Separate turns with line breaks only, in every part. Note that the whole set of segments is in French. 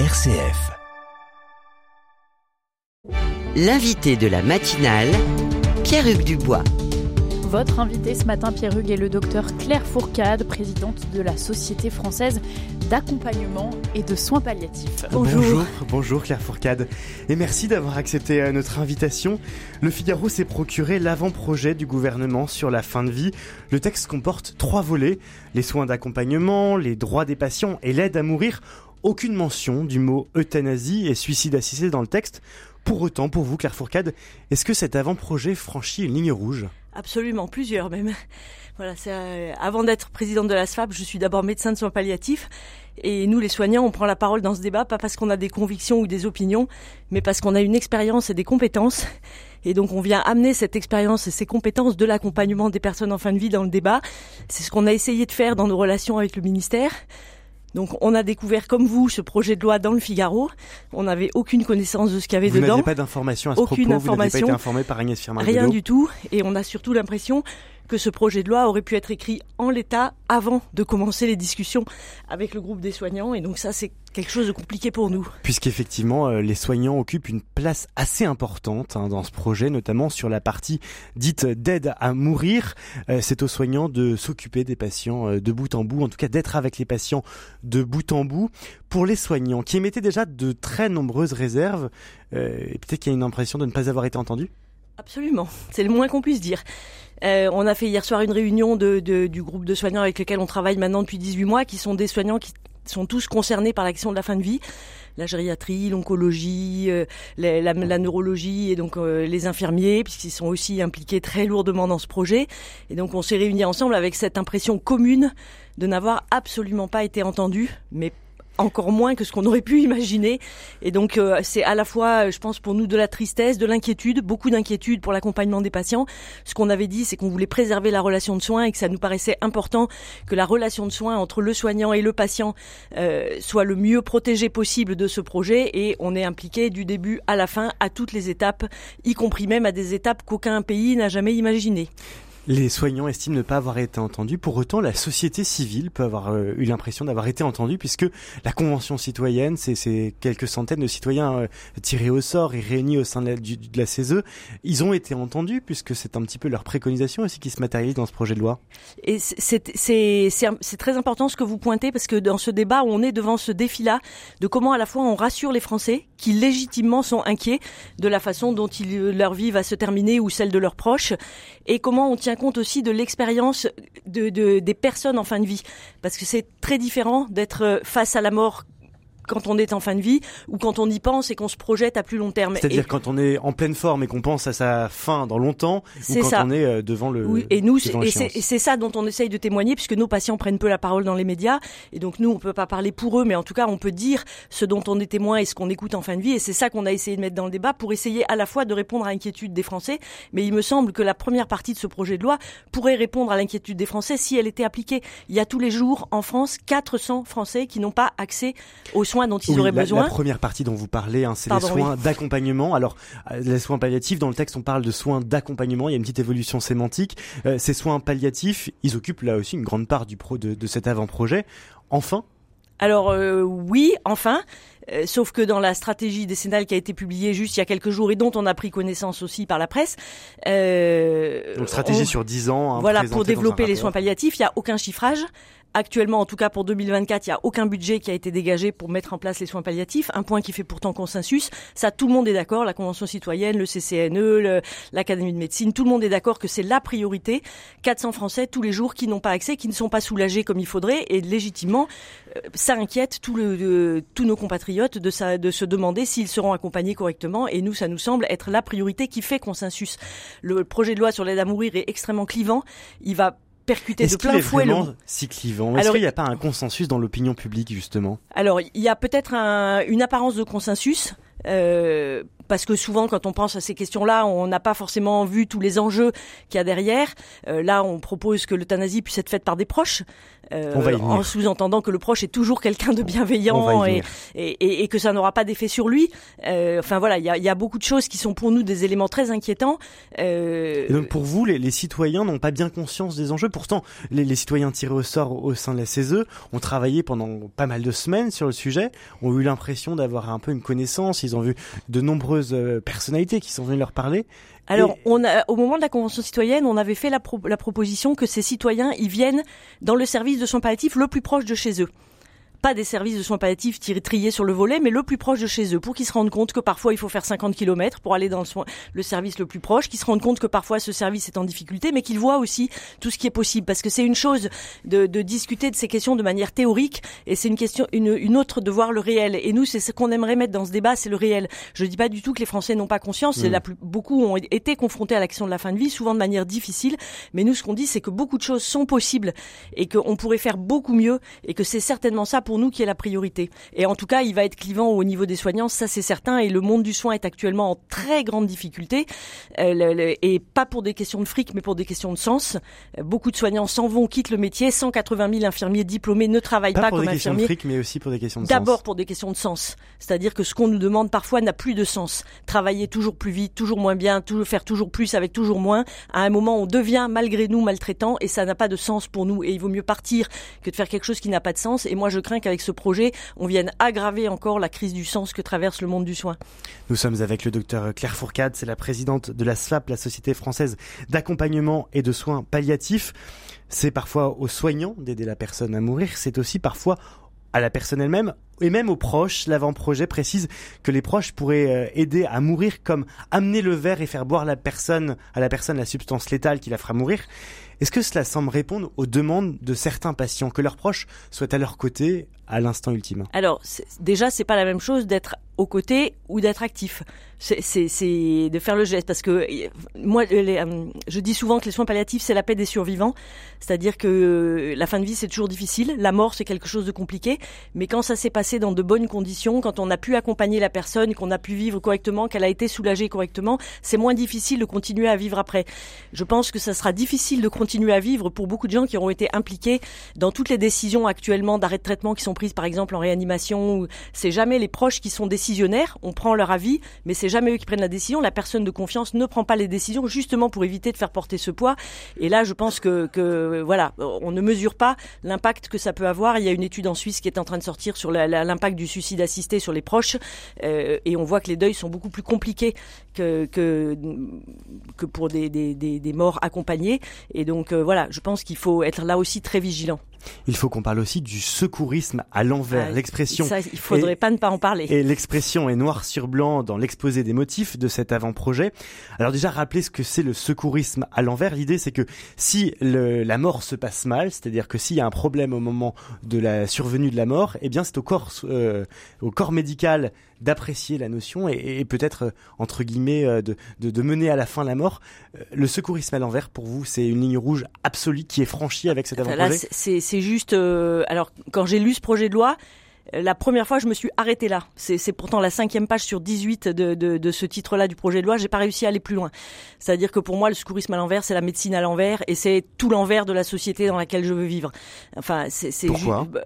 RCF.
L'invité de la matinale, Pierre-Hugues Dubois.
Votre invité ce matin, Pierre-Hugues, est le docteur Claire Fourcade, présidente de la Société française d'accompagnement et de soins palliatifs.
Bonjour. bonjour, Claire Fourcade. Et merci d'avoir accepté euh, notre invitation. Le Figaro s'est procuré l'avant-projet du gouvernement sur la fin de vie. Le texte comporte trois volets, les soins d'accompagnement, les droits des patients et l'aide à mourir. Aucune mention du mot euthanasie et suicide assisté dans le texte. Pour autant, pour vous, Claire Fourcade, est-ce que cet avant-projet franchit une ligne rouge?
Absolument, plusieurs même. Voilà, euh, avant d'être présidente de la SFAP, je suis d'abord médecin de soins palliatifs. Et nous, les soignants, on prend la parole dans ce débat, pas parce qu'on a des convictions ou des opinions, mais parce qu'on a une expérience et des compétences. Et donc, on vient amener cette expérience et ces compétences de l'accompagnement des personnes en fin de vie dans le débat. C'est ce qu'on a essayé de faire dans nos relations avec le ministère. Donc on a découvert comme vous ce projet de loi dans le Figaro. On n'avait aucune connaissance de ce qu'il y avait
vous
dedans. Vous
pas d'informations à ce
aucune
propos.
Information,
vous n'avez pas été informé par Agnès Firmin
Rien du tout. Et on a surtout l'impression que ce projet de loi aurait pu être écrit en l'état avant de commencer les discussions avec le groupe des soignants. Et donc ça, c'est quelque chose de compliqué pour nous.
Puisqu'effectivement, euh, les soignants occupent une place assez importante hein, dans ce projet, notamment sur la partie dite d'aide à mourir. Euh, c'est aux soignants de s'occuper des patients euh, de bout en bout, en tout cas d'être avec les patients de bout en bout. Pour les soignants qui émettaient déjà de très nombreuses réserves, peut-être qu'il y a une impression de ne pas avoir été entendu
Absolument, c'est le moins qu'on puisse dire. Euh, on a fait hier soir une réunion de, du groupe de soignants avec lesquels on travaille maintenant depuis 18 mois, qui sont des soignants qui sont tous concernés par l'action de la fin de vie, la gériatrie, l'oncologie, euh, la, neurologie et donc euh, les infirmiers, puisqu'ils sont aussi impliqués très lourdement dans ce projet. Et donc on s'est réunis ensemble avec cette impression commune de n'avoir absolument pas été entendus, mais encore moins que ce qu'on aurait pu imaginer. Et donc euh, c'est à la fois, je pense, pour nous de la tristesse, de l'inquiétude, beaucoup d'inquiétude pour l'accompagnement des patients. Ce qu'on avait dit, c'est qu'on voulait préserver la relation de soins et que ça nous paraissait important que la relation de soins entre le soignant et le patient euh, soit le mieux protégée possible de ce projet. Et on est impliqué du début à la fin, à toutes les étapes, y compris même à des étapes qu'aucun pays n'a jamais imaginées.
Les soignants estiment ne pas avoir été entendus. Pour autant, la société civile peut avoir euh, eu l'impression d'avoir été entendue puisque la Convention citoyenne, c'est quelques centaines de citoyens euh, tirés au sort et réunis au sein de la, la CESE, ils ont été entendus puisque c'est un petit peu leur préconisation aussi qui se matérialise dans ce projet de loi.
Et c'est très important ce que vous pointez parce que dans ce débat, on est devant ce défi-là de comment à la fois on rassure les Français qui légitimement sont inquiets de la façon dont leur vie va se terminer ou celle de leurs proches et comment on tient compte aussi de l'expérience de, de, des personnes en fin de vie. Parce que c'est très différent d'être face à la mort quand on est en fin de vie ou quand on y pense et qu'on se projette à plus long terme.
C'est-à-dire quand on est en pleine forme et qu'on pense à sa fin dans longtemps ou quand
ça.
on est euh, devant le
Oui, et nous c'est ça dont on essaye de témoigner puisque nos patients prennent peu la parole dans les médias et donc nous on peut pas parler pour eux mais en tout cas on peut dire ce dont on est témoin et ce qu'on écoute en fin de vie et c'est ça qu'on a essayé de mettre dans le débat pour essayer à la fois de répondre à l'inquiétude des Français mais il me semble que la première partie de ce projet de loi pourrait répondre à l'inquiétude des Français si elle était appliquée. Il y a tous les jours en France 400 Français qui n'ont pas accès aux soins dont ils
oui,
auraient
la,
besoin.
La première partie dont vous parlez, hein, c'est les soins d'accompagnement. Alors, euh, les soins palliatifs, dans le texte, on parle de soins d'accompagnement. Il y a une petite évolution sémantique. Euh, ces soins palliatifs, ils occupent là aussi une grande part du pro de, de cet avant-projet. Enfin,
alors euh, oui, enfin, euh, sauf que dans la stratégie décennale qui a été publiée juste il y a quelques jours et dont on a pris connaissance aussi par la presse.
Euh, Donc stratégie
on,
sur 10 ans. Hein,
voilà, pour développer les soins palliatifs, il n'y a aucun chiffrage. Actuellement, en tout cas pour 2024, il n'y a aucun budget qui a été dégagé pour mettre en place les soins palliatifs. Un point qui fait pourtant consensus. Ça, tout le monde est d'accord. La Convention citoyenne, le CCNE, l'Académie de médecine, tout le monde est d'accord que c'est la priorité. 400 Français tous les jours qui n'ont pas accès, qui ne sont pas soulagés comme il faudrait, et légitimement, euh, ça inquiète tous nos compatriotes de, de se demander s'ils seront accompagnés correctement. Et nous, ça nous semble être la priorité qui fait consensus. Le projet de loi sur l'aide à mourir est extrêmement clivant. Il va percuté de plein fouet.
Est-ce si clivant Est-ce qu'il n'y a pas un consensus dans l'opinion publique justement?
Alors, il y a peut-être un, une apparence de consensus. Euh, parce que souvent, quand on pense à ces questions-là, on n'a pas forcément vu tous les enjeux qu'il y a derrière. Euh, là, on propose que l'euthanasie puisse être faite par des proches, euh, en sous-entendant que le proche est toujours quelqu'un de bienveillant et, et, et- et que ça n'aura pas d'effet sur lui. Euh, enfin voilà, il y a, il y a beaucoup de choses qui sont pour nous des éléments très inquiétants. Euh,
Et donc pour vous, les, les citoyens n'ont pas bien conscience des enjeux. Pourtant, les, les citoyens tirés au sort au sein de la CESE ont travaillé pendant pas mal de semaines sur le sujet, ont eu l'impression d'avoir un peu une connaissance. Ils ont vu de nombreuses euh, personnalités qui sont venues leur parler.
Alors,
Et-
on a, au moment de la convention citoyenne, on avait fait la, pro- la proposition que ces citoyens, ils viennent dans le service de soins palliatifs le plus proche de chez eux. Pas des services de soins palliatifs triés sur le volet, mais le plus proche de chez eux, pour qu'ils se rendent compte que parfois il faut faire 50 km pour aller dans le, soin- le service le plus proche, qu'ils se rendent compte que parfois ce service est en difficulté, mais qu'ils voient aussi tout ce qui est possible. Parce que c'est une chose de, de discuter de ces questions de manière théorique, et c'est une question, une, une autre de voir le réel. Et nous, c'est ce qu'on aimerait mettre dans ce débat, c'est le réel. Je dis pas du tout que les Français n'ont pas conscience. C'est
Mm.
la plus, beaucoup ont été confrontés à la question de la fin de vie, souvent de manière difficile. Mais nous, ce qu'on dit, c'est que beaucoup de choses sont possibles et qu'on pourrait faire beaucoup mieux et que c'est certainement ça pour nous qui est la priorité. Et en tout cas, il va être clivant au niveau des soignants, ça c'est certain. Et le monde du soin est actuellement en très grande difficulté. Euh, et pas pour des questions de fric, mais pour des questions de sens. Euh, beaucoup de soignants s'en vont, quittent le métier. 180 000 infirmiers diplômés ne travaillent
Pas,
pas,
pour
comme
des questions de fric, mais aussi pour des questions de
D'abord
sens.
pour des questions de sens, c'est-à-dire que ce qu'on nous demande parfois n'a plus de sens. Travailler toujours plus vite, toujours moins bien, toujours faire toujours plus avec toujours moins. À un moment, on devient malgré nous maltraitant et ça n'a pas de sens pour nous. Et il vaut mieux partir que de faire quelque chose qui n'a pas de sens. Et moi, je crains qu'avec ce projet, on vienne aggraver encore la crise du sens que traverse le monde du soin.
Nous sommes avec le docteur Claire Fourcade, c'est la présidente de la SFAP, la Société française d'accompagnement et de soins palliatifs. C'est parfois aux soignants d'aider la personne à mourir, c'est aussi parfois à la personne elle-même et même aux proches. L'avant-projet précise que les proches pourraient euh, aider à mourir comme amener le verre et faire boire à la personne la substance létale qui la fera mourir. Est-ce que cela semble répondre aux demandes de certains patients, que leurs proches soient à leur côté à l'instant ultime?
Alors, déjà, c'est pas la même chose d'être aux côtés ou d'être actif. C'est- de faire le geste parce que euh, moi, euh, je dis souvent que les soins palliatifs c'est la paix des survivants, c'est-à-dire que euh, la fin de vie c'est toujours difficile, la mort c'est quelque chose de compliqué, mais quand ça s'est passé dans de bonnes conditions, quand on a pu accompagner la personne, qu'on a pu vivre correctement, qu'elle a été soulagée correctement, c'est moins difficile de continuer à vivre après. Je pense que ça sera difficile de continuer à vivre pour beaucoup de gens qui auront été impliqués dans toutes les décisions actuellement d'arrêt de traitement qui sont prises par exemple en réanimation. C'est jamais les proches qui sont décisionnaires, on prend leur avis, mais c'est jamais eux qui prennent la décision. La personne de confiance ne prend pas les décisions justement pour éviter de faire porter ce poids. Et là, je pense que, voilà, on ne mesure pas l'impact que ça peut avoir. Il y a une étude en Suisse qui est en train de sortir sur l'impact du suicide assisté sur les proches, euh, et on voit que les deuils sont beaucoup plus compliqués que pour des morts accompagnées. Et donc euh, voilà, je pense qu'il faut être là aussi très vigilant.
Il faut qu'on parle aussi du secourisme à l'envers,
Ah,
l'expression
Ça, il faudrait
Et-
pas ne pas en parler.
Et l'expression est noir sur blanc dans l'exposé des motifs de cet avant-projet. Alors déjà, rappelez ce que c'est le secourisme à l'envers. L'idée, c'est que si le- la mort se passe mal, c'est-à-dire que s'il y a un problème au moment de la survenue de la mort, eh bien c'est au corps, euh, au corps médical d'apprécier la notion et, et peut-être, euh, entre guillemets, euh, de, de, de mener à la fin la mort. Le secourisme à l'envers, pour vous, c'est une ligne rouge absolue qui est franchie avec cet
Enfin,
avant-projet
là, c'est- juste. euh, alors, quand j'ai lu ce projet de loi, la première fois, je me suis arrêtée là. C'est pourtant la cinquième page sur 18 de, de, de ce titre-là du projet de loi. J'ai pas réussi à aller plus loin. C'est-à-dire que pour moi, le secourisme à l'envers, c'est la médecine à l'envers et c'est tout l'envers de la société dans laquelle je veux vivre. Enfin, c'est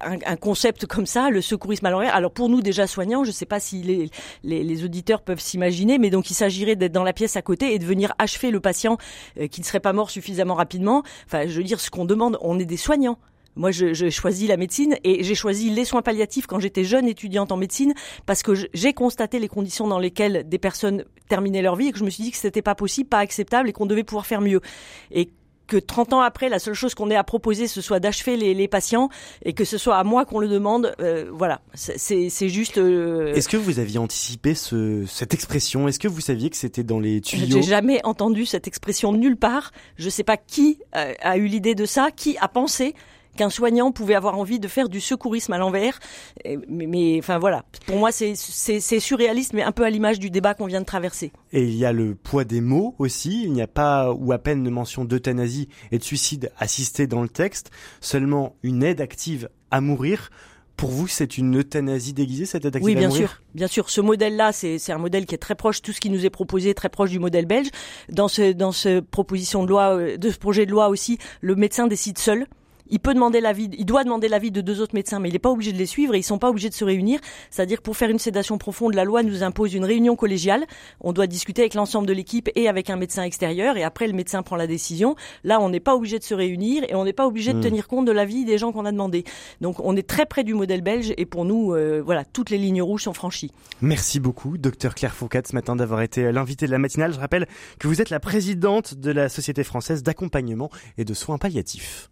un, un concept comme ça, le secourisme à l'envers. Alors pour nous déjà soignants, je sais pas si les, les, les auditeurs peuvent s'imaginer, mais donc il s'agirait d'être dans la pièce à côté et de venir achever le patient euh, qui ne serait pas mort suffisamment rapidement. Enfin, je veux dire, ce qu'on demande, on est des soignants. Moi, je- j'ai choisi la médecine et j'ai choisi les soins palliatifs quand j'étais jeune étudiante en médecine parce que j'ai constaté les conditions dans lesquelles des personnes terminaient leur vie et que je me suis dit que c'était pas possible, pas acceptable et qu'on devait pouvoir faire mieux. Et que 30 ans après, la seule chose qu'on ait à proposer, ce soit d'achever les, les patients et que ce soit à moi qu'on le demande, euh, voilà, C'est- juste. euh,
Est-ce que vous aviez anticipé ce, cette expression? Est-ce que vous saviez que c'était dans les tuyaux?
J'ai jamais entendu cette expression nulle part. Je sais pas qui euh, a eu l'idée de ça, qui a pensé qu'un soignant pouvait avoir envie de faire du secourisme à l'envers. Mais, mais, enfin voilà, pour moi c'est surréaliste, mais un peu à l'image du débat qu'on vient de traverser.
Et il y a le poids des mots aussi. Il n'y a pas ou à peine de mention d'euthanasie et de suicide assisté dans le texte. Seulement une aide active à mourir. Pour vous, c'est une euthanasie déguisée, cette aide
Oui,
à
bien
mourir
sûr. Bien sûr. Ce modèle-là, c'est un modèle qui est très proche, tout ce qui nous est proposé est très proche du modèle belge. Dans ce, dans ce proposition de loi, euh, de ce projet de loi aussi, le médecin décide seul il peut demander l'avis, il doit demander l'avis de deux autres médecins, mais il n'est pas obligé de les suivre et ils sont pas obligés de se réunir. C'est-à-dire pour faire une sédation profonde, la loi nous impose une réunion collégiale. On doit discuter avec l'ensemble de l'équipe et avec un médecin extérieur et après le médecin prend la décision. Là, on n'est pas obligé de se réunir et on n'est pas obligé de
Hmm.
tenir compte de l'avis des gens qu'on a demandé. Donc on est très près du modèle belge et pour nous, euh, voilà, toutes les lignes rouges sont franchies.
Merci beaucoup, docteur Claire Fourcade, ce matin d'avoir été l'invité de la matinale. Je rappelle que vous êtes la présidente de la Société française d'accompagnement et de soins palliatifs.